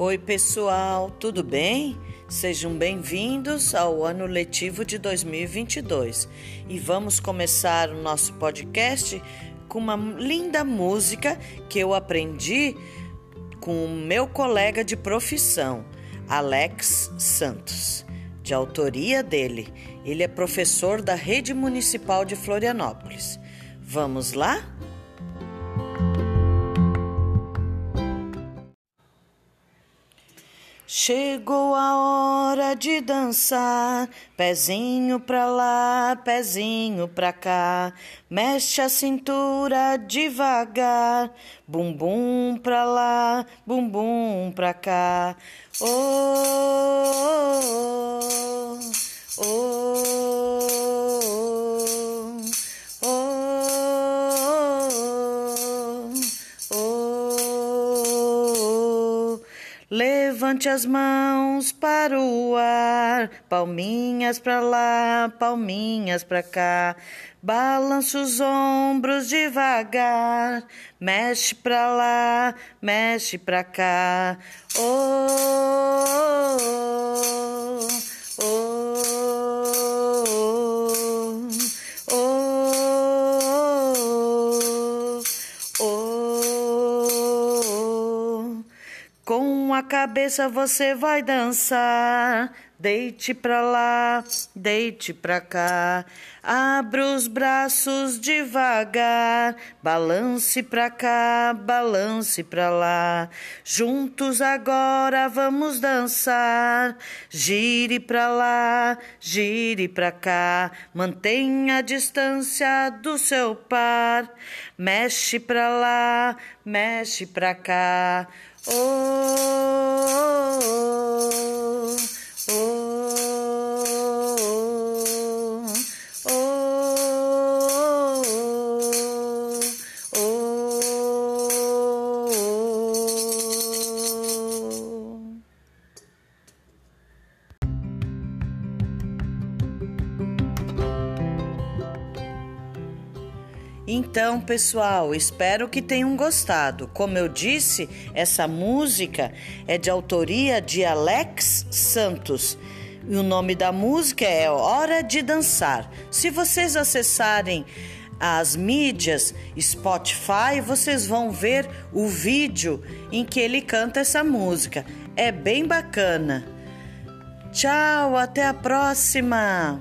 Oi, pessoal, tudo bem? Sejam bem-vindos ao ano letivo de 2022 e vamos começar o nosso podcast com uma linda música que eu aprendi com o meu colega de profissão, Alex Santos, de autoria dele. Ele é professor da Rede Municipal de Florianópolis. Vamos lá? Chegou a hora de dançar, pezinho pra lá, pezinho pra cá, mexe a cintura devagar, bumbum pra lá, bumbum pra cá. Oh, oh, oh, Levante as mãos para o ar, palminhas para lá, palminhas para cá. Balança os ombros devagar, mexe para lá, mexe para cá. Oh, oh, Com a cabeça você vai dançar. Deite pra lá, deite pra cá. Abra os braços devagar. Balance pra cá, balance pra lá. Juntos agora vamos dançar. Gire pra lá, gire pra cá. Mantenha a distância do seu par. Mexe pra lá, mexe pra cá. Oh, oh, Então, pessoal, espero que tenham gostado. Como eu disse, essa música é de autoria de Alex Santos. E o nome da música é Hora de Dançar. Se vocês acessarem as mídias Spotify, vocês vão ver o vídeo em que ele canta essa música. É bem bacana. Tchau, até a próxima!